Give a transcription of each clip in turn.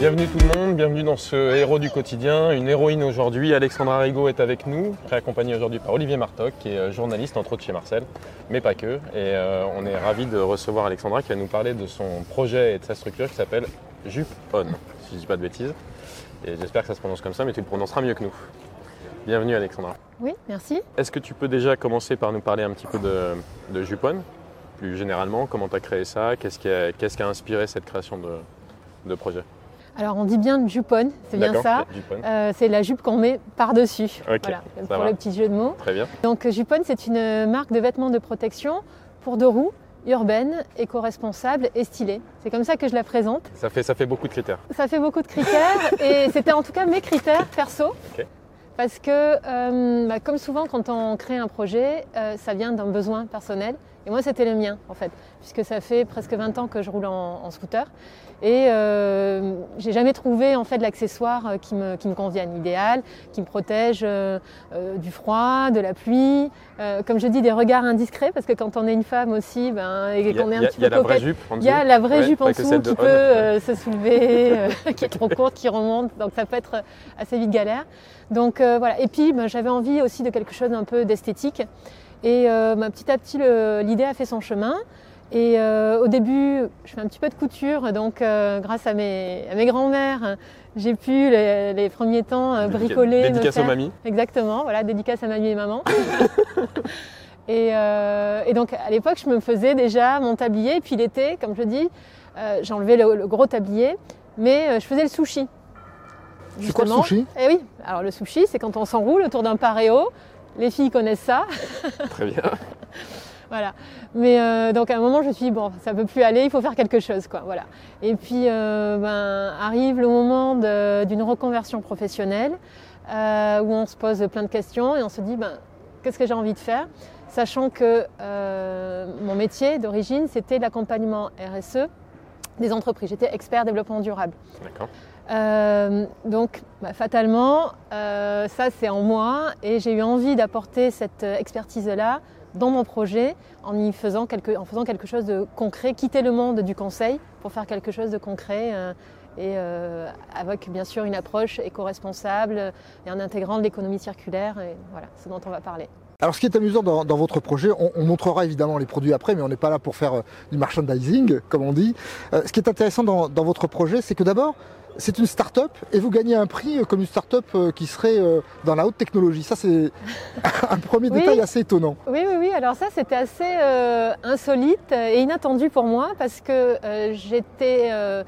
Bienvenue tout le monde, bienvenue dans ce héros du quotidien, une héroïne aujourd'hui. Alexandra Rigaud est avec nous, accompagnée aujourd'hui par Olivier Martoc, qui est journaliste entre autres chez Marcel, mais pas que. Et euh, on est ravi de recevoir Alexandra qui va nous parler de son projet et de sa structure qui s'appelle Jupe On, si je dis pas de bêtises. Et j'espère que ça se prononce comme ça, mais tu le prononceras mieux que nous. Bienvenue Alexandra. Oui, merci. Est-ce que tu peux déjà commencer par nous parler un petit peu de, de Jupon Plus généralement, comment tu as créé ça? Qu'est-ce qui, a, qu'est-ce qui a inspiré cette création de, de projet? Alors on dit bien jupon, c'est bien ça. Euh, c'est la jupe qu'on met par-dessus. Ok, voilà, pour va. le petit jeu de mots. Très bien. Donc Jupon, c'est une marque de vêtements de protection pour deux roues, urbaine, éco-responsable et stylée. C'est comme ça que je la présente. Ça fait, ça fait beaucoup de critères. Ça fait beaucoup de critères et c'était en tout cas mes critères perso. Parce que, euh, bah, comme souvent, quand on crée un projet, euh, ça vient d'un besoin personnel. Et moi, c'était le mien, en fait, puisque ça fait presque 20 ans que je roule en, en scooter. Et euh, j'ai jamais trouvé en fait l'accessoire euh, qui me, qui me convienne, idéal, qui me protège euh, euh, du froid, de la pluie, euh, comme je dis, des regards indiscrets, parce que quand on est une femme aussi, ben, et qu'on est un y a- petit il y a peu la vraie coquette, jupe en il y a la vraie Ouais, jupe en dessous qui peut euh, se soulever, euh, qui est trop courte, qui remonte, donc ça peut être assez vite galère. Donc euh, voilà. Et puis ben, j'avais envie aussi de quelque chose d'un peu d'esthétique. Et euh, ben, petit à petit, l'idée a fait son chemin. Et euh, au début, je fais un petit peu de couture, donc euh, grâce à mes, à mes grands-mères, j'ai pu les, les premiers temps euh, bricoler. Dédicace aux mamies. Exactement, voilà, dédicace à mamie et maman. et, euh, et donc à l'époque, je me faisais déjà mon tablier, et puis l'été, comme je dis, euh, j'enlevais le, le gros tablier, mais euh, je faisais le sushi. C'est quoi le sushi? Eh oui, alors le sushi, c'est quand on s'enroule autour d'un paréo. Les filles connaissent ça. Très bien. Voilà. Mais euh, donc à un moment, je me suis dit, bon, ça peut plus aller, il faut faire quelque chose, quoi. Voilà. Et puis, euh, ben, arrive le moment d'une reconversion professionnelle euh, où on se pose plein de questions et on se dit, ben, qu'est-ce que j'ai envie de faire? Sachant que mon métier d'origine, c'était l'accompagnement RSE des entreprises. J'étais expert développement durable. D'accord. Euh, donc, bah, fatalement, euh, ça c'est en moi et j'ai eu envie d'apporter cette expertise-là dans mon projet en faisant quelque, chose de concret, quitter le monde du conseil pour faire quelque chose de concret euh, et euh, avec bien sûr une approche éco-responsable et en intégrant l'économie circulaire et voilà, ce dont on va parler. Alors, ce qui est amusant dans, dans votre projet, on, on montrera évidemment les produits après, mais on n'est pas là pour faire euh, du merchandising, comme on dit. Euh, ce qui est intéressant dans, dans votre projet, c'est que d'abord, c'est une start-up et vous gagnez un prix euh, comme une start-up qui serait dans la haute technologie. Ça, c'est un premier Oui. détail assez étonnant. Oui, oui, oui. Alors ça, c'était assez euh, insolite et inattendu pour moi parce que euh, j'étais euh,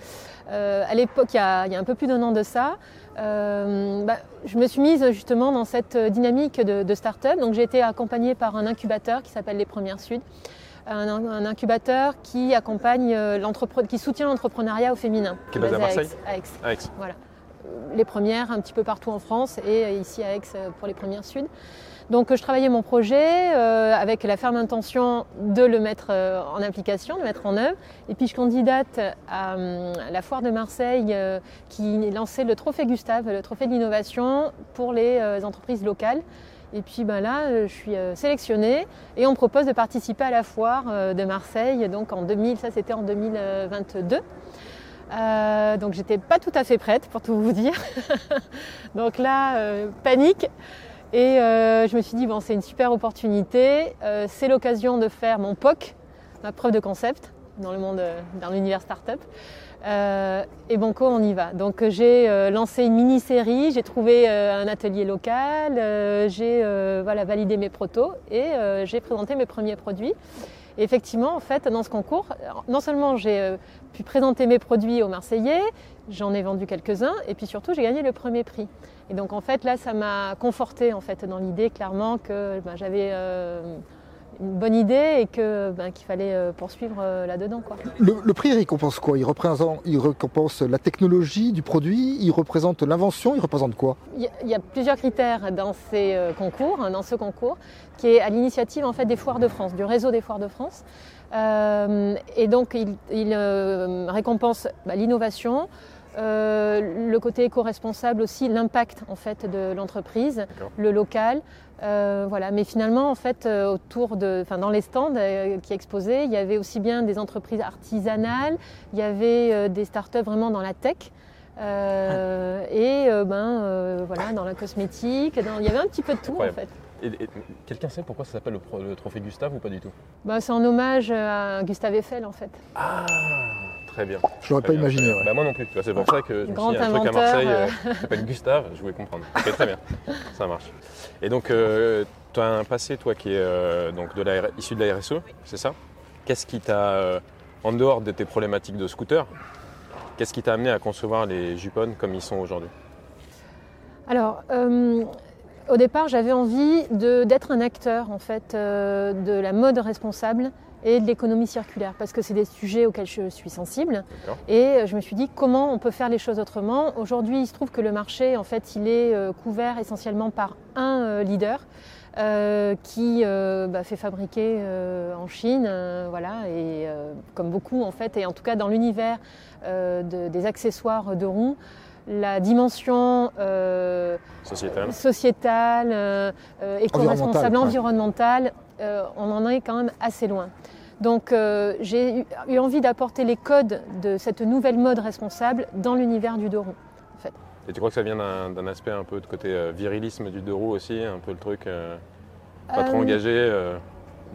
à l'époque, il, il y a un peu plus d'un an de ça, euh, bah, je me suis mise justement dans cette dynamique de, de start-up. Donc j'ai été accompagnée par un incubateur qui s'appelle Les Premières Sud. Un, un incubateur qui accompagne euh, qui soutient l'entrepreneuriat au féminin. Qui est basé à Marseille Aix, à Aix Aix. Les premières un petit peu partout en France et ici à Aix euh, pour les premières sud. Donc euh, je travaillais mon projet euh, avec la ferme intention de le mettre en application, de le mettre en œuvre. Et puis je candidate à, la foire de Marseille qui lançait le trophée Gustave, le trophée de l'innovation pour les entreprises locales. Et puis ben là, je suis sélectionnée et on propose de participer à la foire de Marseille, donc en 2000, ça c'était en 2022. Euh, donc j'étais pas tout à fait prête pour tout vous dire. donc là, euh, panique. Et euh, je me suis dit, bon, c'est une super opportunité. Euh, c'est l'occasion de faire mon POC, ma preuve de concept dans le monde, euh, dans l'univers startup. Et Banco, on y va. Donc j'ai lancé une mini-série, j'ai trouvé un atelier local, j'ai voilà, validé mes protos et j'ai présenté mes premiers produits. Effectivement, en fait, dans ce concours, non seulement j'ai euh, pu présenter mes produits aux Marseillais, j'en ai vendu quelques-uns, et puis surtout, j'ai gagné le premier prix. Et donc, en fait, là, ça m'a conforté en fait dans l'idée clairement que ben, j'avais euh, une bonne idée et que ben, qu'il fallait euh, poursuivre euh, là-dedans, quoi. Le, le prix récompense quoi? Il, représente, il récompense la technologie du produit, il représente l'invention, il représente quoi? Il y, a, il y a plusieurs critères dans ces euh, concours, hein, dans ce concours, qui est à l'initiative en fait des foires de France, du réseau des foires de France. Euh, et donc il, il, euh, récompense bah, l'innovation, le côté éco-responsable aussi, l'impact en fait de l'entreprise, le local. Euh, voilà. Mais finalement, en fait, euh, autour de, dans les stands qui exposaient, il y avait aussi bien des entreprises artisanales, il y avait des startups vraiment dans la tech. et ben voilà dans la cosmétique, il y avait un petit peu de tout en fait. quelqu'un sait pourquoi ça s'appelle le, le, trophée Gustave ou pas du tout? Bah, C'est en hommage à Gustave Eiffel en fait. Ah Très bien. Je l'aurais pas imaginé. Bah, moi non plus. C'est pour ça que je Grand me suis un truc à Marseille euh, qui s'appelle Gustave. Je voulais comprendre. très bien. Ça marche. Et donc, euh, tu as un passé, toi, qui est euh, donc de la, issu de la RSE, c'est ça? Qu'est-ce qui t'a, en dehors de tes problématiques de scooter, qu'est-ce qui t'a amené à concevoir les Juponnes comme ils sont aujourd'hui? Alors, au départ, j'avais envie d'être un acteur en fait de la mode responsable et de l'économie circulaire, parce que c'est des sujets auxquels je suis sensible. Et euh, je me suis dit comment on peut faire les choses autrement? Aujourd'hui, il se trouve que le marché, en fait, il est euh, couvert essentiellement par un euh, leader. qui bah, fait fabriquer en Chine, voilà, et comme beaucoup en fait, et en tout cas dans l'univers des accessoires de roues, la dimension sociétale, sociétale éco-responsable, environnementale, on en est quand même assez loin. Donc euh, j'ai eu envie d'apporter les codes de cette nouvelle mode responsable dans l'univers du deux roues. Et tu crois que ça vient d'un aspect un peu de côté euh, virilisme du deux roues aussi, un peu le truc euh, pas trop engagé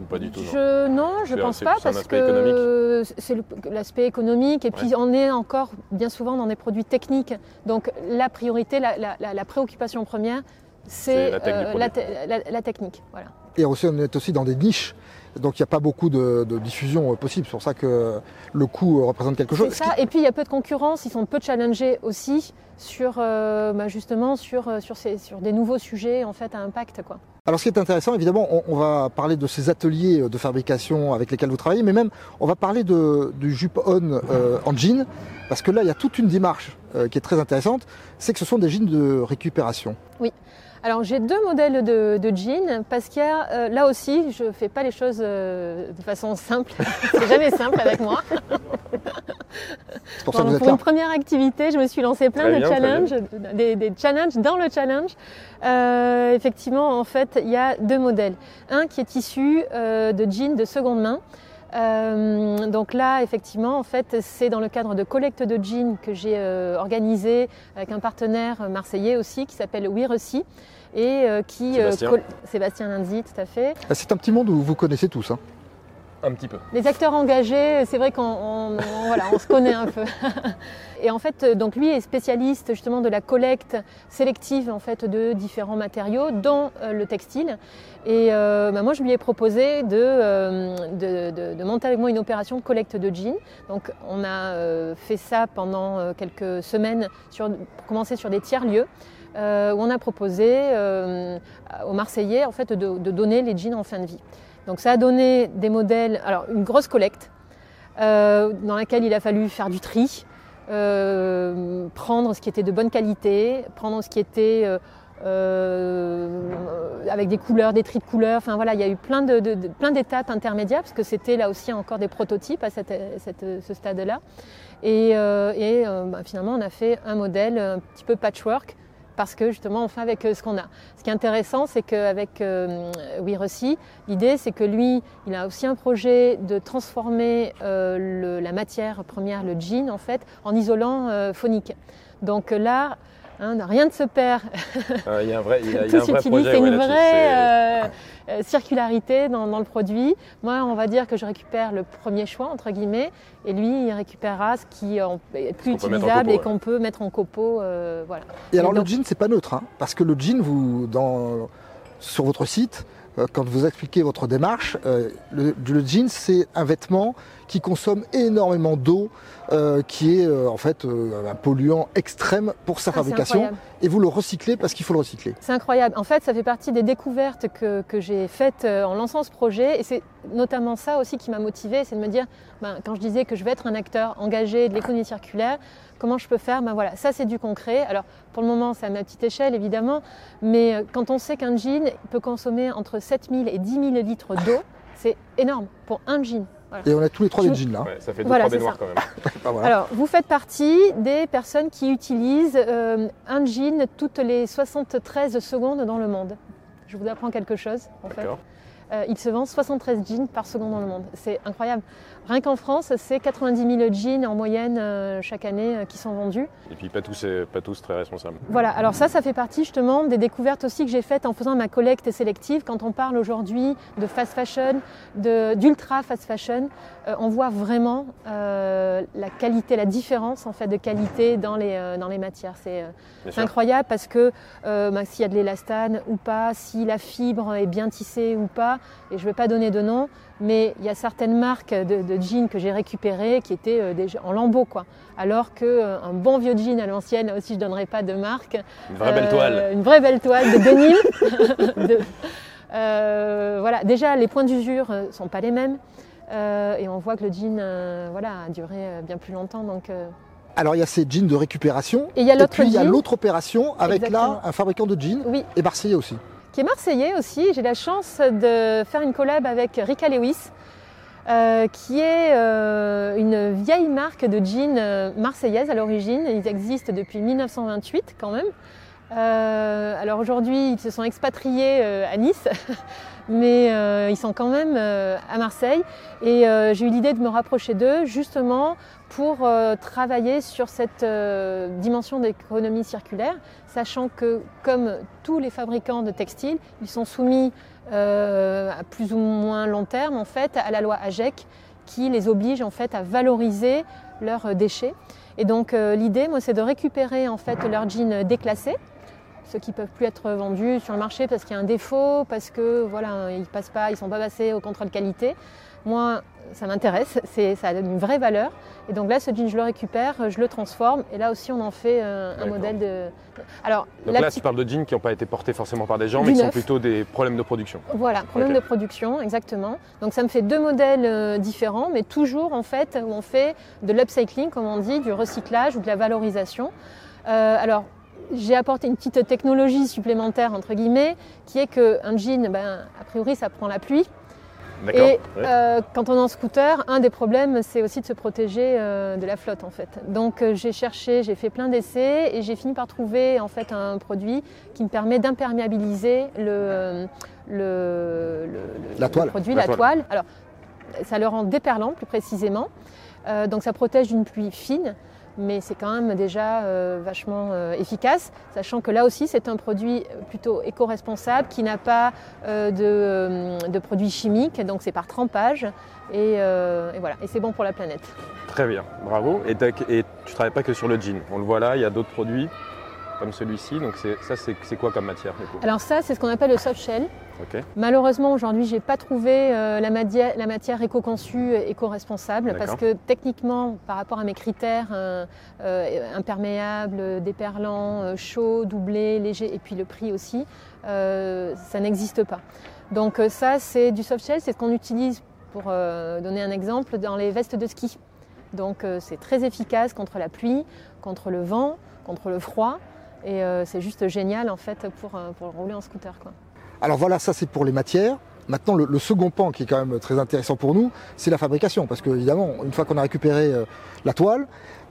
ou pas du tout je, Non, je ne pense pas parce que c'est l'aspect économique et puis on est encore bien souvent dans des produits techniques. Donc la priorité, la, préoccupation première, c'est la, technique. Voilà. Et aussi, on est aussi dans des niches donc il n'y a pas beaucoup de, diffusion euh, possible. C'est pour ça que le coût euh, représente quelque chose. Et puis il y a peu de concurrence. Ils sont peu challengés aussi sur euh, bah, justement sur, sur, sur, des nouveaux sujets en fait à impact quoi. Alors ce qui est intéressant, évidemment, on, va parler de ces ateliers de fabrication avec lesquels vous travaillez, mais même on va parler de, du jupe on en jean, parce que là il y a toute une démarche qui est très intéressante, c'est que ce sont des jeans de récupération. Oui. Alors j'ai deux modèles de, jeans parce qu'il y a euh, là aussi, je ne fais pas les choses euh, de façon simple. C'est jamais simple avec moi. Pour, pour une première activité, je me suis lancé plein de challenges, des, challenges dans le challenge. Euh, effectivement, en fait, il y a deux modèles. Un qui est issu de jeans de seconde main. donc là, effectivement, en fait, c'est dans le cadre de collecte de jeans que j'ai organisé avec un partenaire marseillais aussi qui s'appelle We et euh, qui euh, Sébastien, Sébastien Lindsay, tout à fait. Ah, c'est un petit monde où vous connaissez tous. Hein. Un petit peu. Les acteurs engagés, c'est vrai qu'on voilà, on se connaît un peu. Et en fait, donc lui est spécialiste justement de la collecte sélective en fait de différents matériaux, dont euh, le textile. Et bah, moi, je lui ai proposé de, de, de, monter avec moi une opération de collecte de jeans. Donc, on a fait ça pendant quelques semaines sur, pour commencer sur des tiers lieux. Euh, où on a proposé euh, aux Marseillais en fait, de, donner les jeans en fin de vie. Donc ça a donné des modèles, alors une grosse collecte euh, dans laquelle il a fallu faire du tri, prendre ce qui était de bonne qualité, prendre ce qui était avec des couleurs, des tris de couleurs. Enfin voilà, il y a eu plein, de, plein d'étapes intermédiaires parce que c'était là aussi encore des prototypes à ce stade-là. Et, bah, finalement, on a fait un modèle un petit peu patchwork parce que justement on fait avec euh, ce qu'on a. Ce qui est intéressant, c'est qu'avec euh, l'idée c'est que lui, il a aussi un projet de transformer euh, la matière première, le jean en fait, en isolant euh, phonique. Donc là, Hein, rien ne se perd. Ah, il y a un vrai, il y a, un vrai projet. C'est une vraie euh, euh, circularité dans, le produit. Moi, on va dire que je récupère le premier choix, entre guillemets, et lui, il récupérera ce qui est plus utilisable et qu'on peut mettre en copeau. Euh, voilà. Et, alors, le jean, c'est pas neutre, hein, parce que le jean, vous, dans, sur votre site, quand vous expliquez votre démarche, le, le jean, c'est un vêtement qui consomme énormément d'eau, euh, qui est euh, en fait euh, un polluant extrême pour sa ah, fabrication. Et vous le recyclez parce qu'il faut le recycler. C'est incroyable. En fait, ça fait partie des découvertes que, que j'ai faites en lançant ce projet. Et c'est notamment ça aussi qui m'a motivée, c'est de me dire, ben, quand je disais que je vais être un acteur engagé de l'économie circulaire, comment je peux faire? Ben voilà, ça c'est du concret. Alors pour le moment, c'est à ma petite échelle évidemment, mais quand on sait qu'un jean peut consommer entre 7000 et 10 000 litres d'eau, c'est énorme pour un jean. Voilà. Et on a tous les trois des Je- jeans là. Ouais, ça fait deux Voilà, trois ça. quand même. Ah, voilà. Alors, vous faites partie des personnes qui utilisent euh, un jean toutes les 73 secondes dans le monde. Je vous apprends quelque chose, en fait. D'accord. Euh, il se vend 73 jeans par seconde dans le monde. C'est incroyable. Rien qu'en France, c'est 90 000 jeans en moyenne euh, chaque année euh, qui sont vendus. Et puis pas tous, euh, pas tous très responsables. Voilà, alors ça, ça fait partie justement des découvertes aussi que j'ai faites en faisant ma collecte sélective. Quand on parle aujourd'hui de fast fashion, d'ultra fast fashion, euh, on voit vraiment euh, la qualité, la différence en fait de qualité dans les, euh, dans les matières. C'est incroyable parce que bah, s'il y a de l'élastane ou pas, si la fibre est bien tissée ou pas, et je ne vais pas donner de nom, mais il y a certaines marques de, de jeans que j'ai récupérées qui étaient euh, déjà en lambeaux, quoi. Alors qu'un bon vieux jean à l'ancienne, là aussi je ne donnerai pas de marque, Une vraie belle euh, toile. Une vraie belle toile de denim. De- euh, voilà, déjà les points d'usure ne sont pas les mêmes. Euh, et on voit que le jean euh, voilà, a duré euh, bien plus longtemps. Donc, euh, Alors il y a ces jeans de récupération. Et il y a l'autre puis il y a l'autre opération avec Exactement. là un fabricant de jeans Oui, et marseillais aussi. Qui est marseillais aussi. J'ai la chance de faire une collab avec Rika Lewis, euh, qui est euh, une vieille marque de jeans euh, marseillaise à l'origine. Ils existent depuis 1928 quand même. Euh, alors aujourd'hui, ils se sont expatriés euh, à Nice, mais euh, ils sont quand même euh, à Marseille. Et euh, j'ai eu l'idée de me rapprocher d'eux justement pour travailler sur cette dimension d'économie circulaire, sachant que comme tous les fabricants de textiles, ils sont soumis à plus ou moins long terme en fait à la loi AGEC qui les oblige en fait à valoriser leurs déchets. Et donc l'idée, moi, c'est de récupérer en fait leurs jeans déclassés, ceux qui peuvent plus être vendus sur le marché parce qu'il y a un défaut, parce que voilà, ils passent pas, ils sont pas passés au contrôle qualité. Moi, ça m'intéresse, ça a une vraie valeur. Et donc là, ce jean, je le récupère, je le transforme, et là aussi, on en fait euh, un modèle de. Alors, Donc là, petite- tu parles de jeans qui n'ont pas été portés forcément par des gens, Du mais qui sont plutôt des problèmes de production. Voilà, problème Ok. de production, exactement. Donc ça me fait deux modèles euh, différents, mais toujours en fait où on fait de l'upcycling, comme on dit, du recyclage ou de la valorisation. Euh, alors j'ai apporté une petite technologie supplémentaire entre guillemets, qui est que un jean, ben, a priori, ça prend la pluie. Et Ouais. euh, quand on est en scooter, un des problèmes, c'est aussi de se protéger euh, de la flotte en fait. Donc euh, j'ai cherché, j'ai fait plein d'essais et j'ai fini par trouver en fait un produit qui me permet d'imperméabiliser le, le, le- le- La le toile. produit, La la, toile. toile. Alors ça le rend déperlant plus précisément. Euh, donc ça protège d'une pluie fine. Mais c'est quand même déjà euh, vachement euh, efficace, sachant que là aussi c'est un produit plutôt éco-responsable qui n'a pas euh, de, produits chimiques, donc c'est par trempage et, voilà, et c'est bon pour la planète. Très bien, bravo. Et, et tu travailles pas que sur le jean. On le voit là, il y a d'autres produits comme celui-ci. Donc ça, c'est quoi comme matière du coup Alors ça, c'est ce qu'on appelle le soft shell. Malheureusement, aujourd'hui, j'ai pas trouvé euh, la, matière éco-conçue, éco-responsable, parce que techniquement, par rapport à mes critères, euh, euh, imperméable, déperlant, euh, chaud, doublé, léger, et puis le prix aussi, ça n'existe pas. Donc ça, c'est du soft shell, c'est ce qu'on utilise, pour donner un exemple, dans les vestes de ski. Donc c'est très efficace contre la pluie, contre le vent, contre le froid, et euh, c'est juste génial en fait pour, euh, pour rouler en scooter. Quoi. Alors voilà, ça c'est pour les matières. Maintenant, le, le second pan qui est quand même très intéressant pour nous, c'est la fabrication. Parce que évidemment, une fois qu'on a récupéré euh, la toile,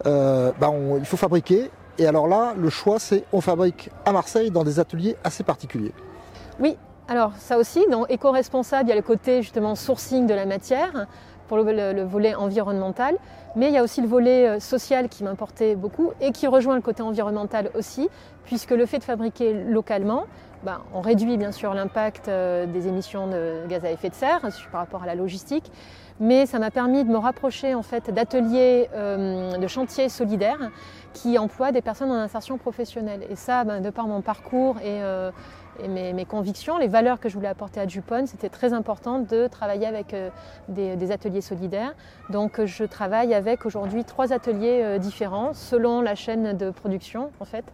euh, bah, on- il faut fabriquer. Et alors là, le choix, c'est on fabrique à Marseille dans des ateliers assez particuliers. Oui, alors ça aussi, dans éco-responsable, il y a le côté justement sourcing de la matière pour le, le- le volet environnemental, mais il y a aussi le volet euh, social qui m'importait beaucoup et qui rejoint le côté environnemental aussi, puisque le fait de fabriquer localement, ben, on réduit bien sûr l'impact euh, des émissions de gaz à effet de serre euh, par rapport à la logistique, mais ça m'a permis de me rapprocher en fait d'ateliers euh, de chantiers solidaires qui emploient des personnes en insertion professionnelle. Et ça, ben, de par mon parcours et et mes, convictions, les valeurs que je voulais apporter à Jupon, c'était très important de travailler avec euh, des, ateliers solidaires. Donc euh, je travaille avec aujourd'hui trois ateliers euh, différents selon la chaîne de production. En fait,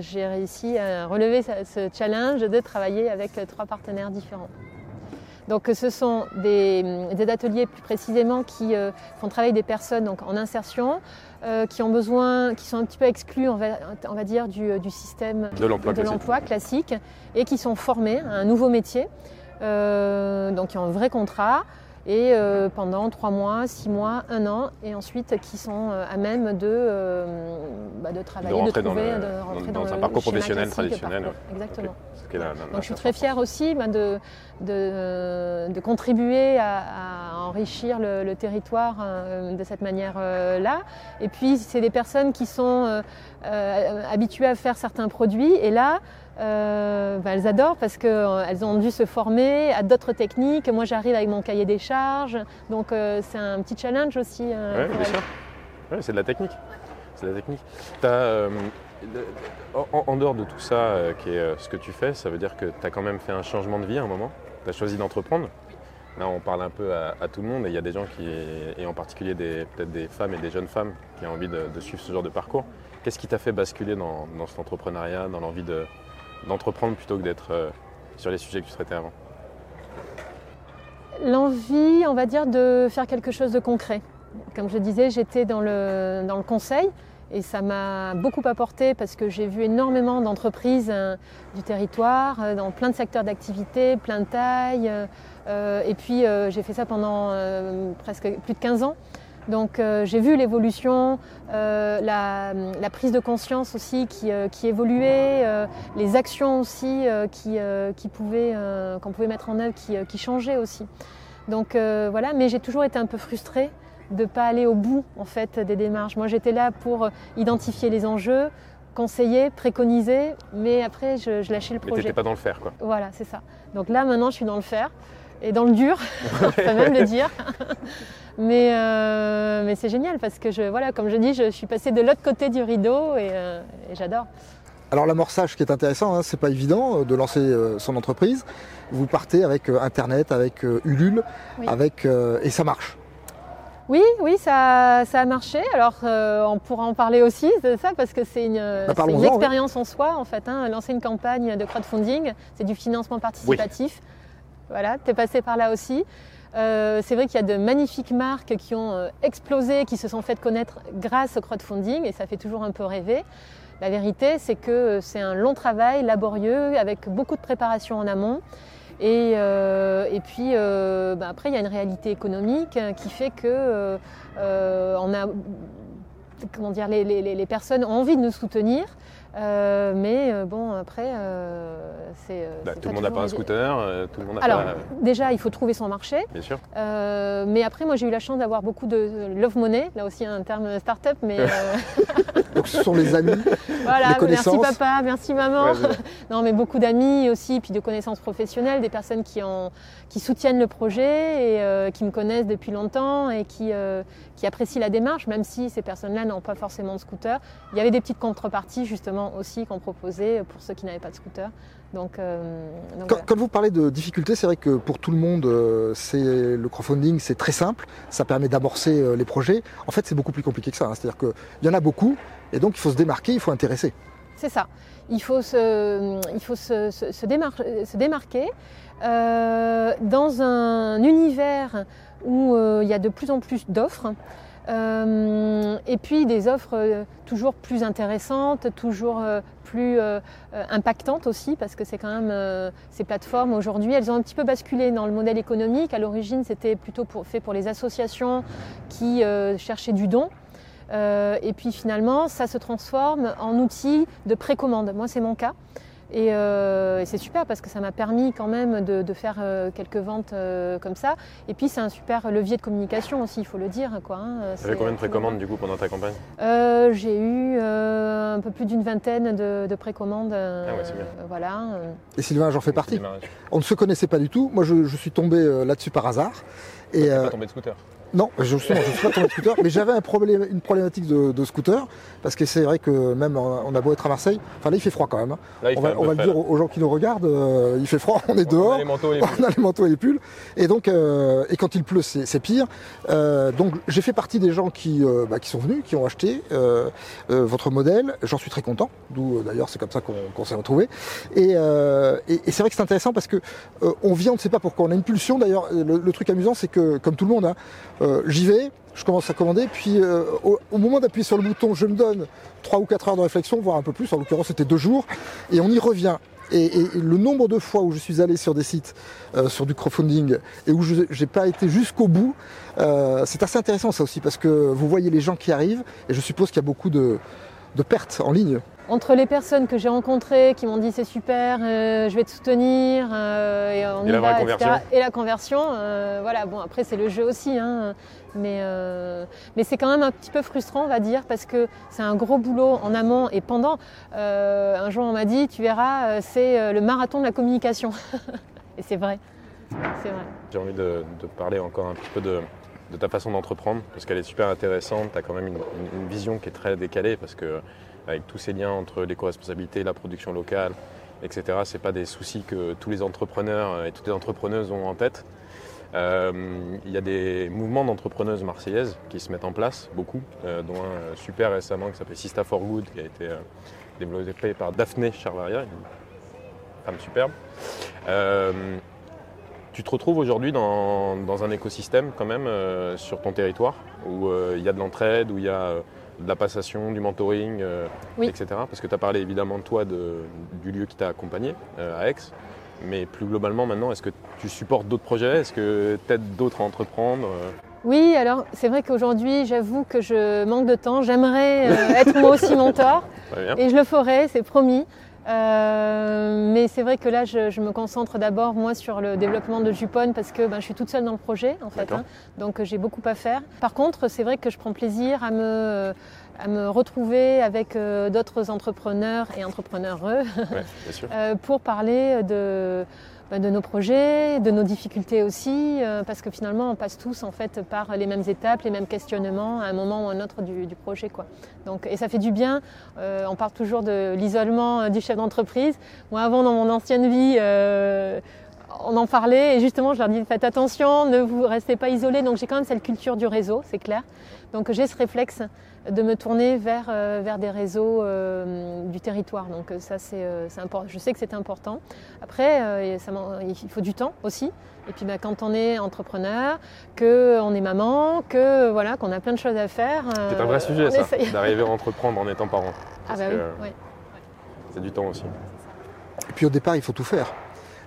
j'ai réussi à relever ce, challenge de travailler avec trois partenaires différents. Donc euh, ce sont des, des ateliers plus précisément qui euh, font travailler des personnes donc, en insertion, euh, qui ont besoin, qui sont un petit peu exclus, on va, on va dire, du, du système De l'emploi classique. et qui sont formés à un nouveau métier, euh, donc qui ont un vrai contrat et euh, pendant trois mois, six mois, un an, et ensuite qui sont euh, à même de, euh, bah, de travailler, de, rentrer trouver, dans le- de rentrer dans dans, un le parcours professionnel traditionnel, parcours. Exactement. Ok. Ce qui est la- la- Donc la je suis très fière aussi bah, de, de, de contribuer à, à enrichir le, le territoire euh, de cette manière-là. Et puis c'est des personnes qui sont euh, euh, habituées à faire certains produits et là euh, bah, elles adorent parce qu'elles ont dû se former à d'autres techniques. Moi j'arrive avec mon cahier des charges, donc euh, c'est un petit challenge aussi. euh, pour bien sûr. Ouais, c'est de la technique. C'est de la technique. Euh, le- en, en dehors de tout ça, euh, qui est euh, ce que tu fais, ça veut dire que tu as quand même fait un changement de vie à un moment? Tu as choisi d'entreprendre? Là, on parle un peu à, à tout le monde et il y a des gens qui, et en particulier des- peut-être des femmes et des jeunes femmes qui ont envie de, de suivre ce genre de parcours. Qu'est-ce qui t'a fait basculer dans, dans cet entrepreneuriat, dans l'envie de- d'entreprendre plutôt que d'être euh, sur les sujets que tu traitais avant L'envie, on va dire, de faire quelque chose de concret. Comme je disais, j'étais dans le, conseil et ça m'a beaucoup apporté parce que j'ai vu énormément d'entreprises euh, du territoire, euh, dans plein de secteurs d'activité, plein de tailles. et puis j'ai fait ça pendant presque plus de 15 ans. Donc euh, j'ai vu l'évolution, euh, la, la prise de conscience aussi qui, euh, qui évoluait, euh, les actions aussi euh, qui, euh, qui pouvaient, euh, qu'on pouvait mettre en œuvre qui, euh, qui changeaient aussi. Donc euh, voilà, mais j'ai toujours été un peu frustrée de ne pas aller au bout en fait des démarches. Moi j'étais là pour identifier les enjeux, conseiller, préconiser, mais après je, je lâchais le Mais projet. t'étais pas dans le faire, quoi. Voilà, c'est ça. Donc là, maintenant, je suis dans le faire et dans le dur, on peut même le dire. Mais, euh, mais c'est génial parce que, je, voilà, comme je dis, je suis passée de l'autre côté du rideau et, euh, et j'adore. Alors l'amorçage qui est intéressant, hein, c'est pas évident euh, de lancer euh, son entreprise. Vous partez avec euh, Internet, avec euh, Ulule, Oui. avec euh, et ça marche. Oui, oui, ça, ça a marché. Alors, euh, on pourra en parler aussi de ça parce que c'est une, Bah, oui. expérience en soi, en fait. hein. Lancer une campagne de crowdfunding, c'est du financement participatif. Voilà, tu es passé par là aussi. Euh, c'est vrai qu'il y a de magnifiques marques qui ont euh, explosé, qui se sont faites connaître grâce au crowdfunding et ça fait toujours un peu rêver. La vérité, c'est que euh, c'est un long travail, laborieux, avec beaucoup de préparation en amont. Et, puis bah, après, il y a une réalité économique euh, qui fait que on a, les personnes ont envie de nous soutenir. Euh, mais euh, bon, après, euh, c'est. euh, Bah, tout le monde n'a pas un scooter, euh, tout le monde n'a Alors, pas. déjà, il faut trouver son marché. Bien sûr. Euh, mais après, moi, j'ai eu la chance d'avoir beaucoup de love money, là aussi un terme start-up, mais euh, Donc ce sont les amis. voilà, Les merci connaissances. papa, merci maman. Ouais, non, mais beaucoup d'amis aussi, puis de connaissances professionnelles, des personnes qui, ont, qui soutiennent le projet et euh, qui me connaissent depuis longtemps et qui, euh, qui apprécient la démarche, même si ces personnes-là n'ont pas forcément de scooter. Il y avait des petites contreparties justement aussi qu'on proposait pour ceux qui n'avaient pas de scooter. Donc, euh, donc Quand, voilà. quand vous parlez de difficultés, c'est vrai que pour tout le monde, c'est le crowdfunding, c'est très simple. Ça permet d'amorcer les projets. En fait, c'est beaucoup plus compliqué que ça. hein. C'est-à-dire qu'il y en a beaucoup, et donc il faut se démarquer, il faut intéresser. C'est ça. Il faut se, démarquer euh, dans un univers où euh, il y a de plus en plus d'offres. euh, et puis des offres toujours plus intéressantes, toujours plus impactantes aussi, parce que c'est quand même ces plateformes aujourd'hui, elles ont un petit peu basculé dans le modèle économique. À l'origine, c'était plutôt fait pour les associations qui cherchaient du don. Euh, et puis finalement, ça se transforme en outil de précommande. Moi, c'est mon cas. Et, euh, et c'est super parce que ça m'a permis quand même de, de faire euh, quelques ventes euh, comme ça. Et puis c'est un super levier de communication aussi, il faut le dire. Quoi, hein. Tu avais combien de précommandes du coup pendant ta campagne? Euh, J'ai eu euh, un peu plus d'une vingtaine de, de précommandes. euh, Ah ouais, c'est bien. Voilà. Et Sylvain, j'en fais partie. On ne se connaissait pas du tout. Moi, je, je suis tombé euh, là-dessus par hasard. Et euh, pas tombé de scooter. Non, je ne suis pas tombé de scooter, mais j'avais un problème, une problématique de, de scooter, parce que c'est vrai que même on a beau être à Marseille, enfin là il fait froid quand même. hein. Là, On va, on va le dire aux, gens qui nous regardent, euh, il fait froid, on est On a dehors. les manteaux et les on a les manteaux et les pulls. Et donc, euh, et quand il pleut, c'est pire. Euh, donc, j'ai fait partie des gens qui, euh, bah, qui sont venus, qui ont acheté euh, votre modèle. J'en suis très content. D'où, d'ailleurs, c'est comme ça qu'on s'est retrouvés. Et, euh, et, et c'est vrai que c'est intéressant parce que euh, on vient, on ne sait pas pourquoi. On a une pulsion. D'ailleurs, le, le truc amusant, c'est que, comme tout le monde, hein, euh, j'y vais. Je commence à commander, puis euh, au, moment d'appuyer sur le bouton, je me donne 3 ou 4 heures de réflexion, voire un peu plus. En l'occurrence, c'était deux jours, et on y revient. Et, le nombre de fois où je suis allé sur des sites, euh, sur du crowdfunding, et où je n'ai pas été jusqu'au bout, c'est assez intéressant ça aussi, parce que vous voyez les gens qui arrivent, et je suppose qu'il y a beaucoup de pertes en ligne. Entre les personnes que j'ai rencontrées qui m'ont dit c'est super, euh, je vais te soutenir, euh, et on Et y la va, conversion. etc. Et la conversion, euh, voilà, bon après c'est le jeu aussi, hein, mais, mais c'est quand même un petit peu frustrant on va dire, parce que c'est un gros boulot en amont et pendant. Un jour on m'a dit, tu verras, c'est le marathon de la communication. et c'est vrai, c'est vrai. J'ai envie de, de parler encore un petit peu de, de ta façon d'entreprendre, parce qu'elle est super intéressante. Tu as quand même une, une- une vision qui est très décalée, parce que avec tous ces liens entre l'éco-responsabilité, la production locale, etc., ce pas des soucis que tous les entrepreneurs et toutes les entrepreneuses ont en tête. Euh, Il y a des mouvements d'entrepreneuses marseillaises qui se mettent en place, beaucoup, euh, dont un super récemment qui s'appelle Sista for Good, qui a été euh, développé par Daphné Charvaria, une femme superbe. Euh, tu te retrouves aujourd'hui dans, dans un écosystème quand même euh, sur ton territoire où euh, il y a de l'entraide, où il y a euh, de la passation, du mentoring, euh, Oui. etc. Parce que tu as parlé évidemment de toi, de- du lieu qui t'a accompagné euh, à Aix. Mais plus globalement maintenant, est-ce que tu supportes d'autres projets? Est-ce que tu aides d'autres à entreprendre euh, Oui, alors c'est vrai qu'aujourd'hui, j'avoue que je manque de temps. J'aimerais euh, être moi aussi mentor et je le ferai, c'est promis. Euh, mais c'est vrai que là, je, je me concentre d'abord moi sur le développement de Jupon parce que ben, je suis toute seule dans le projet en fait, hein. donc euh, j'ai beaucoup à faire. Par contre, c'est vrai que je prends plaisir à me, à me retrouver avec euh, d'autres entrepreneurs et entrepreneureux Ouais, bien sûr. euh, pour parler de, bah, de nos projets, de nos difficultés aussi, euh, parce que finalement on passe tous en fait par les mêmes étapes, les mêmes questionnements à un moment ou à un autre du, du projet. Quoi. Donc, et ça fait du bien, on parle toujours de l'isolement du chef d'entreprise. Moi avant dans mon ancienne vie, on en parlait et justement je leur dis faites attention, ne vous restez pas isolés. Donc j'ai quand même cette culture du réseau, c'est clair. Donc j'ai ce réflexe de me tourner vers, euh, vers des réseaux euh, du territoire. Donc euh, ça c'est euh, important. Je sais que c'est important. Après, euh, ça il faut du temps aussi. Et puis bah, quand on est entrepreneur, que on est maman, que voilà, qu'on a plein de choses à faire. euh, C'est un vrai sujet ça, essaye. d'arriver à entreprendre en étant parent. Ah bah oui, euh, ouais. C'est du temps aussi. Et puis au départ, il faut tout faire.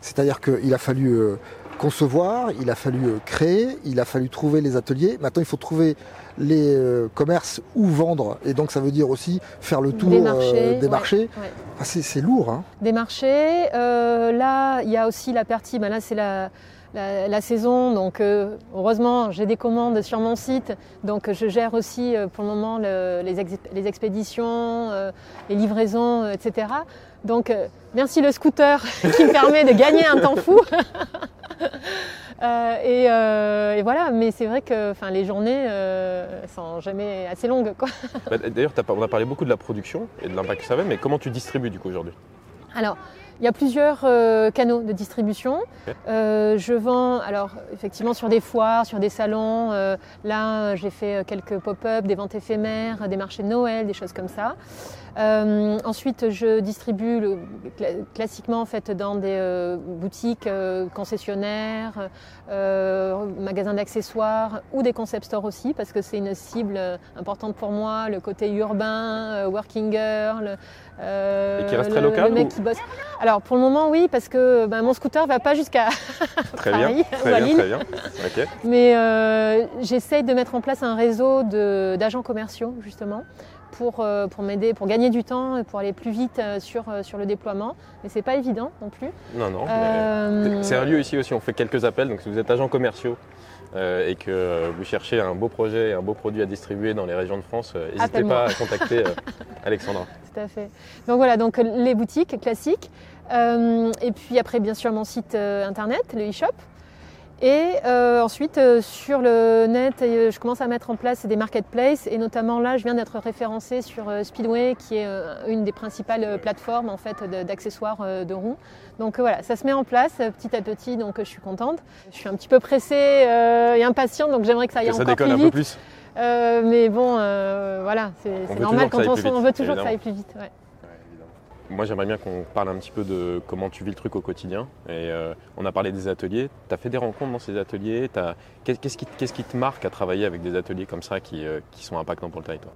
C'est-à-dire qu'il a fallu euh, concevoir, il a fallu euh, créer, il a fallu trouver les ateliers. Maintenant, il faut trouver les euh, commerces où vendre. Et donc, ça veut dire aussi faire le tour Des marchés, euh, des marchés. ouais. Ah, c'est c'est lourd. Hein. des marchés. Euh, là, il y a aussi la partie, ben là c'est la, la, la saison, donc euh, heureusement j'ai des commandes sur mon site, donc je gère aussi euh, pour le moment le- les, ex- les expéditions, euh, les livraisons, etc. Donc merci le scooter qui me permet de gagner un temps fou. Euh, et, euh, et voilà, mais c'est vrai que enfin, les journées euh, sont jamais assez longues. Quoi. Bah, D'ailleurs, on a parlé beaucoup de la production et de l'impact que ça avait, mais comment tu distribues du coup aujourd'hui? Alors, il y a plusieurs euh, canaux de distribution. Euh, je vends, alors effectivement, sur des foires, sur des salons. Euh, là, j'ai fait euh, quelques pop-up, des ventes éphémères, des marchés de Noël, des choses comme ça. Euh, ensuite, je distribue le- cla- classiquement en fait dans des euh, boutiques euh, concessionnaires, euh, magasins d'accessoires ou des concept stores aussi parce que c'est une cible euh, importante pour moi, le côté urbain, euh, working girl. euh, Et qui reste très local le mec ou- qui bosse. Alors pour le moment oui parce que ben, mon scooter va pas jusqu'à Très Paris, bien, ou très à bien, Lille. très bien. Ok. Mais euh, j'essaye de mettre en place un réseau d'agents commerciaux, justement, pour, euh, pour m'aider, pour gagner du temps et pour aller plus vite euh, sur, euh, sur le déploiement. Mais c'est pas évident non plus. Non, non. Euh, C'est un lieu ici aussi, on fait quelques appels. Donc si vous êtes agents commerciaux euh, et que vous cherchez un beau projet et un beau produit à distribuer dans les régions de France, euh, n'hésitez pas à contacter Alexandra. Tout à fait. Donc voilà, donc les boutiques classiques. Et puis après, bien sûr, mon site internet, le e-shop. Et euh, ensuite, euh, sur le net, euh, je commence à mettre en place des marketplaces. Et notamment là, je viens d'être référencée sur euh, Speedway, qui est euh, une des principales plateformes en fait, d'accessoires de roues. Donc voilà, ça se met en place petit à petit, donc je suis contente. Je suis un petit peu pressée euh, et impatiente, donc j'aimerais que ça aille ça encore plus un peu vite. plus. Euh, mais bon, euh, voilà, c'est normal quand on, on vite, veut toujours que ça aille plus vite. ouais. Moi, j'aimerais bien qu'on parle un petit peu de comment tu vis le truc au quotidien. Et euh, on a parlé des ateliers. Tu as fait des rencontres dans ces ateliers? Qu'est-ce qui, qui te marque à travailler avec des ateliers comme ça qui, euh, qui sont impactants pour le territoire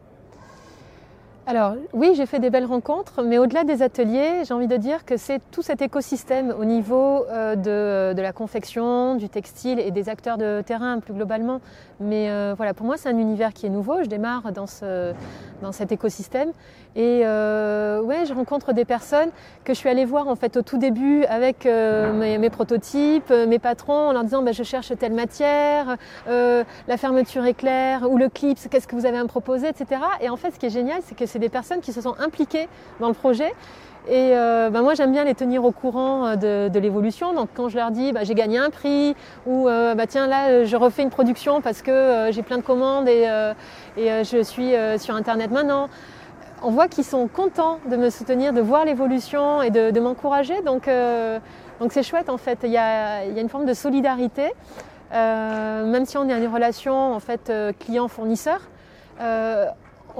Alors oui, j'ai fait des belles rencontres, mais au-delà des ateliers, j'ai envie de dire que c'est tout cet écosystème au niveau euh, de, de, la confection, du textile et des acteurs de terrain plus globalement. Mais euh, voilà, pour moi, c'est un univers qui est nouveau. Je démarre dans, ce, dans cet écosystème et euh, ouais, je rencontre des personnes que je suis allée voir en fait au tout début avec euh, mes, prototypes, mes patrons, en leur disant bah, je cherche telle matière, euh, la fermeture éclair ou le clip, qu'est-ce que vous avez à me proposer, etc. Et en fait, ce qui est génial, c'est que c'est des personnes qui se sont impliquées dans le projet. Et euh, bah moi, j'aime bien les tenir au courant de, de l'évolution. Donc, quand je leur dis, bah, j'ai gagné un prix, ou euh, bah, tiens, là, je refais une production parce que euh, j'ai plein de commandes et, euh, et euh, je suis sur Internet maintenant. On voit qu'ils sont contents de me soutenir, de voir l'évolution et de, m'encourager. Donc, c'est chouette en fait. Il y a, y a une forme de solidarité, même si on est en une relation en fait client-fournisseur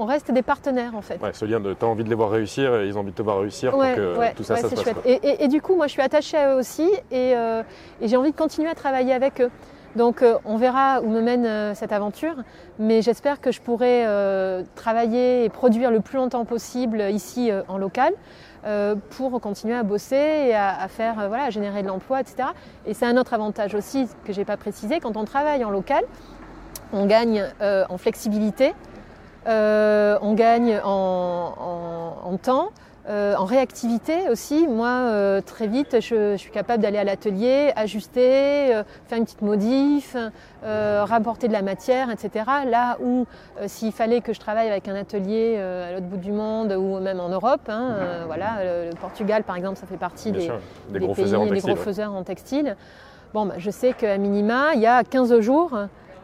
on reste des partenaires en fait. Ouais, ce lien de tu as envie de les voir réussir et ils ont envie de te voir réussir ouais, pour que ouais, tout ça, ouais, ça se passe. chouette. Et, et, et, du coup, moi je suis attachée à eux aussi et, euh, et j'ai envie de continuer à travailler avec eux. Donc euh, on verra où me mène euh, cette aventure, mais j'espère que je pourrai travailler et produire le plus longtemps possible ici en local pour continuer à bosser et à, à faire voilà, à générer de l'emploi, etc. Et c'est un autre avantage aussi que j'ai pas précisé quand on travaille en local, on gagne en flexibilité, euh, on gagne en, en, en temps, euh, en réactivité aussi. Moi, euh, très vite, je, je suis capable d'aller à l'atelier, ajuster, euh, faire une petite modif, rapporter de la matière, etc. Là où, s'il fallait que je travaille avec un atelier à l'autre bout du monde ou même en Europe, hein, voilà, le, Portugal, par exemple, ça fait partie des, des, des, gros pays, faiseurs en des textile, gros faiseurs en textile. Bon, bah, je sais qu'à minima, il y a 15 jours,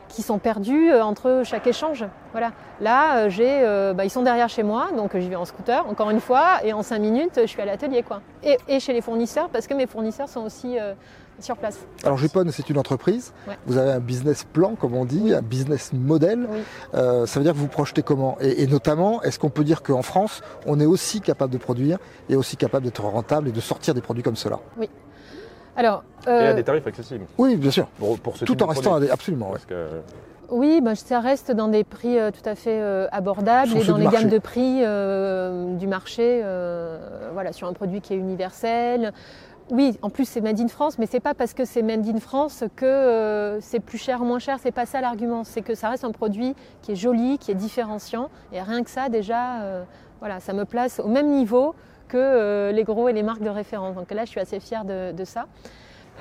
qui sont perdus entre chaque échange. Voilà. Là, j'ai, euh, bah, ils sont derrière chez moi, donc j'y vais en scooter, encore une fois, et en cinq minutes, je suis à l'atelier, quoi. Et, et, chez les fournisseurs, parce que mes fournisseurs sont aussi euh, sur place. Alors Jupon, c'est une entreprise. Ouais. Vous avez un business plan, comme on dit, oui. un business model. Oui. Euh, ça veut dire que vous projetez comment? Et, et, notamment, est-ce qu'on peut dire qu'en France, on est aussi capable de produire et aussi capable d'être rentable et de sortir des produits comme cela? Oui. Alors, euh, et à des tarifs accessibles. Oui, bien sûr. Pour, pour ce Tout en restant des, absolument. Parce que... Oui, ben, ça reste dans des prix euh, tout à fait euh, abordables et dans les marché. gammes de prix euh, du marché, euh, voilà, sur un produit qui est universel. Oui, en plus c'est made in France, mais c'est pas parce que c'est made in France que euh, c'est plus cher ou moins cher. C'est pas ça l'argument. C'est que ça reste un produit qui est joli, qui est différenciant, et rien que ça déjà, euh, voilà, ça me place au même niveau que euh, les gros et les marques de référence. Donc là, je suis assez fière de, de ça.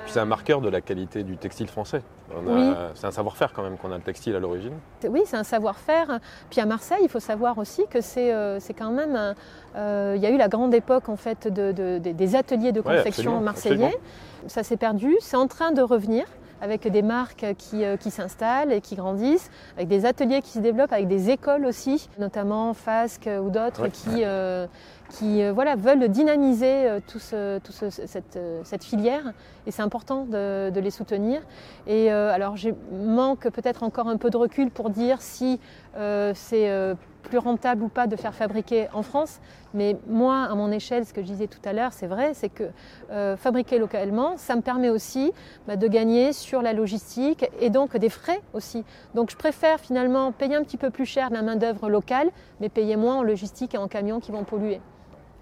Puis c'est un marqueur de la qualité du textile français. Oui. C'est un savoir-faire quand même qu'on a le textile à l'origine. Oui, c'est un savoir-faire. Puis à Marseille, il faut savoir aussi que c'est euh, quand même. Un, euh, il y a eu la grande époque en fait de, de, de, des ateliers de confection ouais, marseillais. Absolument. Ça s'est perdu. C'est en train de revenir avec des marques qui, qui s'installent et qui grandissent, avec des ateliers qui se développent, avec des écoles aussi, notamment FASC ou d'autres ouais. qui, euh, qui euh, voilà, veulent dynamiser euh, tout ce, tout ce, cette, euh, filière et c'est important de, les soutenir. Et euh, alors, je manque peut-être encore un peu de recul pour dire si c'est plus rentable ou pas de faire fabriquer en France. Mais moi, à mon échelle, ce que je disais tout à l'heure, c'est vrai, c'est que fabriquer localement, ça me permet aussi bah, de gagner sur la logistique et donc des frais aussi. Donc je préfère finalement payer un petit peu plus cher la main-d'œuvre locale, mais payer moins en logistique et en camions qui vont polluer.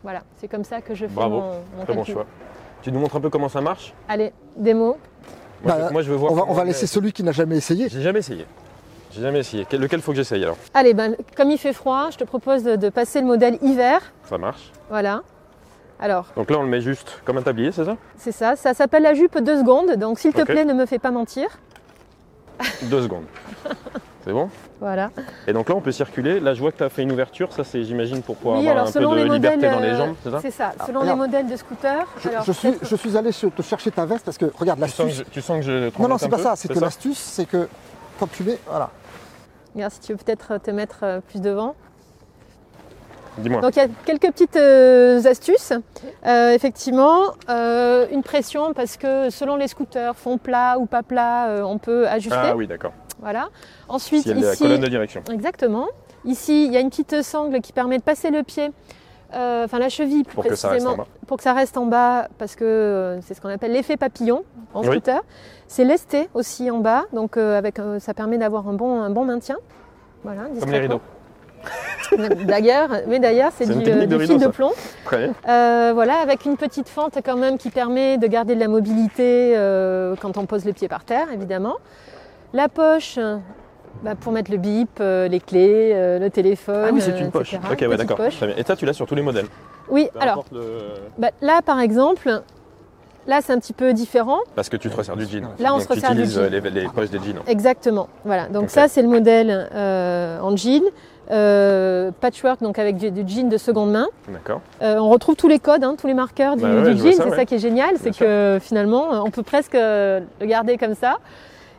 Voilà, c'est comme ça que je fais Bravo. mon, mon Très bon choix. Tu nous montres un peu comment ça marche Allez, démo. Moi, bah, je, moi, je veux voir. On va, on va laisser celui qui n'a jamais essayé. J'ai jamais essayé. J'ai jamais essayé. Lequel faut que j'essaye alors? Allez, ben, comme il fait froid, je te propose de, de, passer le modèle hiver. Ça marche. Voilà. Alors. Donc là, on le met juste comme un tablier, c'est ça? C'est ça. Ça s'appelle la jupe 2 secondes. Donc, s'il te okay. plaît, ne me fais pas mentir. Deux secondes. C'est bon Voilà. Et donc là, on peut circuler. Là, je vois que tu as fait une ouverture. Ça, c'est, j'imagine, pour pouvoir oui, avoir alors, un peu de les liberté modèles, dans les jambes, c'est ça C'est ça. Selon alors, les modèles de scooter. Je, alors, je suis, je suis allé te chercher ta veste parce que, regarde, l'astuce. Tu, sens que je. Non, non, c'est pas ça. C'est que l'astuce, c'est que quand tu mets. Voilà. Regarde, si tu veux peut-être te mettre euh, plus devant. Dis-moi. Donc il y a quelques petites euh, astuces. Euh, effectivement, euh, une pression parce que selon les scooters, fond plat ou pas plat, on peut ajuster. Ah oui, d'accord. Voilà. Ensuite, si ici, la colonne de direction. Exactement. Ici, il y a une petite sangle qui permet de passer le pied, enfin la cheville plus pour précisément, que pour que ça reste en bas, parce que c'est ce qu'on appelle l'effet papillon en oui. scooter. C'est lesté aussi en bas, donc avec, ça permet d'avoir un bon, un bon maintien. Voilà, Comme les rideaux. D'ailleurs, mais d'ailleurs, c'est du, euh, de du rideau, fil de plomb. Euh, voilà, avec une petite fente quand même qui permet de garder de la mobilité euh, quand on pose le pied par terre, évidemment. La poche, bah, pour mettre le bip, euh, les clés, le téléphone. Ah oui, c'est une poche. Ok, ouais, d'accord. Et ça, tu l'as sur tous les modèles. Oui, Peu alors le- bah, là par exemple, là c'est un petit peu différent. Parce que tu te resserres du jean. Là, on Donc, se resserre du jean. les, les poches des jeans. Exactement. Voilà. Donc ça c'est le modèle euh, en jean, euh, patchwork donc avec du, du jean de seconde main. D'accord. Euh, on retrouve tous les codes, hein, tous les marqueurs du, Bah ouais, du jean. c'est ouais. ça qui est génial, c'est que finalement on peut presque euh, le garder comme ça.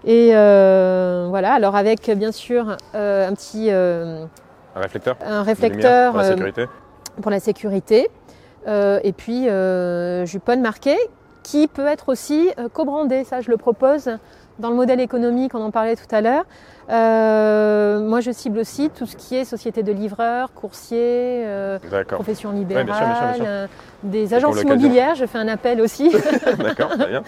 Et euh, voilà. Alors avec bien sûr euh, un petit euh, Un réflecteur. un Pour la sécurité. pour la sécurité. Euh, et puis euh, jupon marqué qui peut être aussi co-brandé. Ça, je le propose dans le modèle économique, on en parlait tout à l'heure. Euh, moi, je cible aussi tout ce qui est société de livreurs, coursiers, euh, profession bien libérale, sûr, bien sûr, bien sûr. euh, des agences immobilières. Je fais un appel aussi. D'accord, très bien.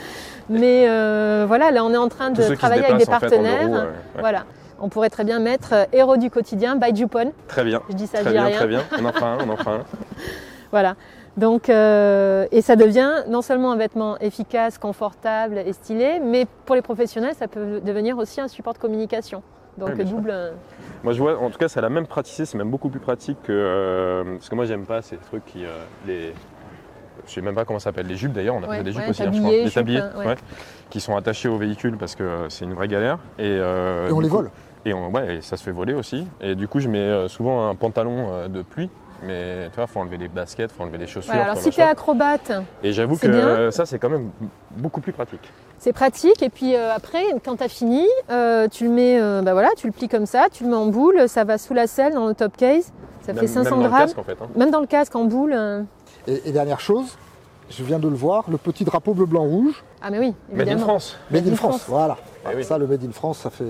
Mais euh, voilà, là, on est en train de travailler avec des déplacent, en fait, en partenaires. euros, ouais. Voilà. On pourrait très bien mettre héros du quotidien by Jupon. Très bien. Je dis ça, Très bien, rien. très bien. On en fera un, on en fera un. Voilà. Donc, euh, et ça devient non seulement un vêtement efficace, confortable et stylé, mais pour les professionnels, ça peut devenir aussi un support de communication. Donc Oui, bien sûr. double. euh, Moi, je vois, en tout cas, c'est la même praticité, c'est même beaucoup plus pratique que. euh, parce que moi, j'aime pas ces trucs qui. euh, les, je sais même pas comment ça s'appelle, les jupes d'ailleurs, on appelle Ouais, des jupes ouais, aussi, hein, je crois. Des jupes, tabliers, ouais. ouais, qui sont attachés au véhicule parce que c'est une vraie galère. Et, euh, Et on les coup- vole. Et, on- ouais, et ça se fait voler aussi. Et du coup, je mets souvent un pantalon de pluie. Mais tu vois, faut enlever les baskets, faut enlever les chaussures. voilà. Alors si tu es acrobate, Et j'avoue que bien. ça, c'est quand même beaucoup plus pratique. c'est pratique. Et puis euh, après, quand tu as fini, euh, tu le mets, euh, bah voilà, tu le plies comme ça, tu le mets en boule, ça va sous la selle dans le top case. Ça même, fait 500 même dans le grammes. casque, en fait. hein. Même dans le casque en boule. euh, Et, et dernière chose, je viens de le voir, le petit drapeau bleu, blanc, rouge, Ah mais oui, Made in évidemment. France. Made in France. France. Voilà. Eh oui. Ça, le Made in France, ça fait.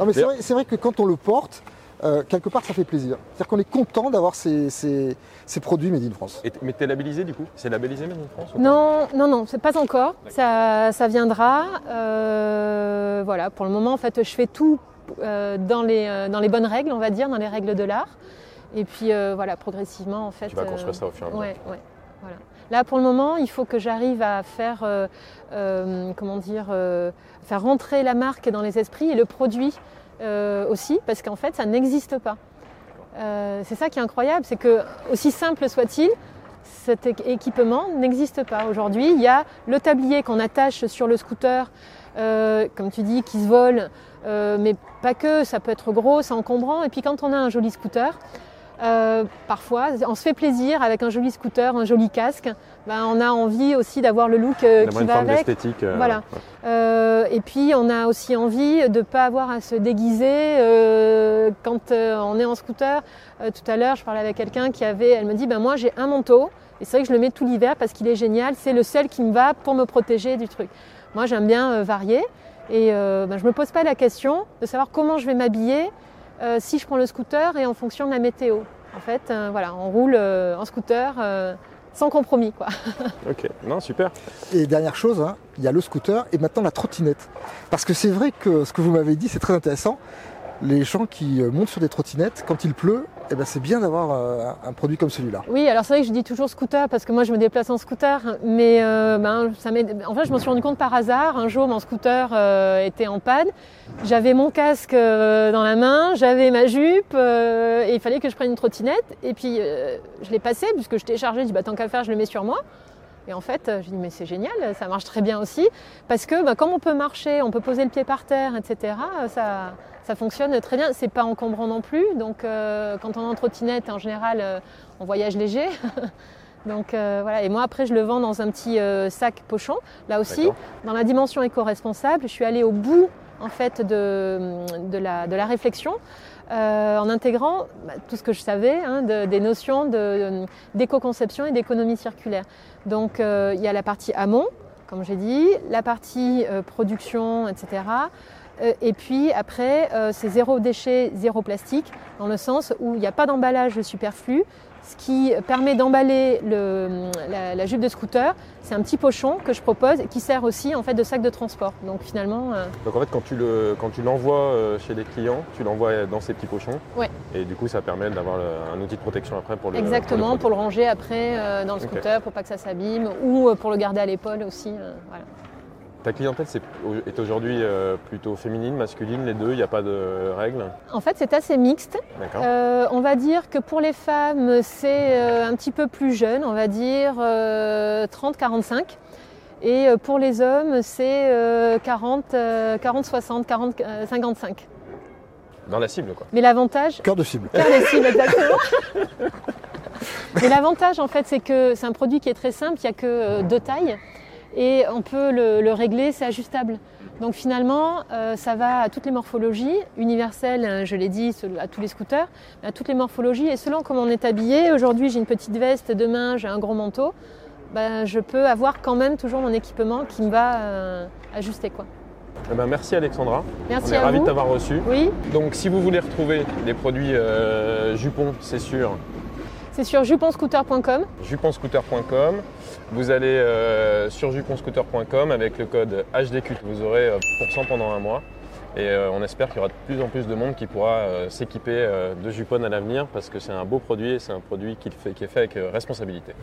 Non, mais c'est vrai, c'est vrai que quand on le porte, euh, quelque part, ça fait plaisir. C'est-à-dire qu'on est content d'avoir ces, ces- ces produits Made in France. Et mais t'es labellisé du coup? C'est labellisé Made in France Non, non, non, c'est pas encore. Ça, ça viendra. Euh, voilà, pour le moment, en fait, je fais tout euh, dans, les, euh, dans les bonnes règles, on va dire, dans les règles de l'art. Et puis, euh, voilà, progressivement, en fait. Tu vas euh, construire ça au fur et à mesure. Ouais, ouais, voilà. Là, pour le moment, il faut que j'arrive à faire, euh, euh, comment dire, euh, faire rentrer la marque dans les esprits et le produit euh, aussi, parce qu'en fait, ça n'existe pas. Euh, c'est ça qui est incroyable, c'est que aussi simple soit-il, cet équipement n'existe pas aujourd'hui. Il y a le tablier qu'on attache sur le scooter, euh, comme tu dis, qui se vole, mais pas que, ça peut être gros, c'est encombrant. Et puis quand on a un joli scooter, euh, parfois, on se fait plaisir avec un joli scooter, un joli casque. Ben, on a envie aussi d'avoir le look euh, qui va forme avec. d'esthétique. euh, Voilà. ouais. Euh, et puis on a aussi envie de ne pas avoir à se déguiser euh, quand on est en scooter. Tout à l'heure, je parlais avec quelqu'un qui avait, elle me dit, ben moi j'ai un manteau et c'est vrai que je le mets tout l'hiver parce qu'il est génial. C'est le seul qui me va pour me protéger du truc. Moi j'aime bien varier et ben, je me pose pas la question de savoir comment je vais m'habiller euh, si je prends le scooter et en fonction de la météo. En fait, euh, voilà, on roule euh, en scooter euh, sans compromis, quoi. Ok, non, super. Et dernière chose, hein, il y a le scooter et maintenant la trottinette. Parce que c'est vrai que ce que vous m'avez dit, c'est très intéressant. Les gens qui montent sur des trottinettes, quand il pleut, eh ben, c'est bien d'avoir euh, un produit comme celui-là. Oui, alors c'est vrai que je dis toujours scooter parce que moi je me déplace en scooter, mais euh, ben, ça en fait je m'en suis rendu compte par hasard. Un jour mon scooter euh, était en panne, j'avais mon casque dans la main, j'avais ma jupe et il fallait que je prenne une trottinette. Et puis je l'ai passé puisque je téléchargeais, je dis bah, tant qu'à faire je le mets sur moi. Et en fait, euh, je dis mais c'est génial, ça marche très bien aussi parce que bah, comme on peut marcher, on peut poser le pied par terre, etc. euh, Ça, ça fonctionne très bien. C'est pas encombrant non plus. Donc euh, quand on est en trottinette, en général, euh, on voyage léger. Donc euh, voilà. Et moi après, je le vends dans un petit sac pochon. Là aussi, dans la dimension éco-responsable, je suis allée au bout en fait de, de, la, de la réflexion. Euh, en intégrant bah, tout ce que je savais hein, de- des notions d'éco-conception et d'économie circulaire. Donc euh, il y a la partie amont, comme j'ai dit, la partie euh, production, etc. Et puis après, c'est zéro déchet, zéro plastique, dans le sens où il n'y a pas d'emballage superflu, ce qui permet d'emballer le- la, la jupe de scooter. C'est un petit pochon que je propose et qui sert aussi en fait de sac de transport. Donc finalement, euh, Donc en fait, quand tu le, quand tu l'envoies euh, chez les clients, tu l'envoies dans ces petits pochons. Ouais. Et du coup, ça permet d'avoir le- un outil de protection après pour le. exactement pour pour le le ranger après euh, dans le scooter pour pas que ça s'abîme ou euh, pour le garder à l'épaule aussi. euh, voilà. Ta clientèle est aujourd'hui euh, plutôt féminine, masculine, les deux. Il n'y a pas de règles. En fait, c'est assez mixte. D'accord. Euh, on va dire que pour les femmes, c'est euh, un petit peu plus jeune, on va dire euh, 30-45. Et pour les hommes, c'est euh, 40, euh, 40, 60, 40, euh, 55. Dans la cible, quoi. Mais l'avantage, Cœur de cible. Cœur des cibles, exactement. Mais l'avantage, en fait, c'est que c'est un produit qui est très simple, il n'y a que deux tailles et on peut le, le régler, c'est ajustable. Donc finalement, euh, ça va à toutes les morphologies, universelles, hein, je l'ai dit, à tous les scooters, mais à toutes les morphologies. Et selon comment on est habillé, aujourd'hui j'ai une petite veste, demain j'ai un gros manteau, ben, je peux avoir quand même toujours mon équipement qui me va euh, ajuster. Quoi. Eh ben, merci Alexandra. Merci On est ravis vous. de t'avoir reçu. Oui, Donc si vous voulez retrouver les produits euh, Jupon, c'est sur c'est sur juponscooter.com. juponscooter.com. Vous allez euh, sur juponscooter.com avec le code HDQ. Vous aurez euh, pourcent pendant un mois. Et euh, on espère qu'il y aura de plus en plus de monde qui pourra s'équiper de Jupon à l'avenir parce que c'est un beau produit et c'est un produit qui, fait- qui est fait avec responsabilité.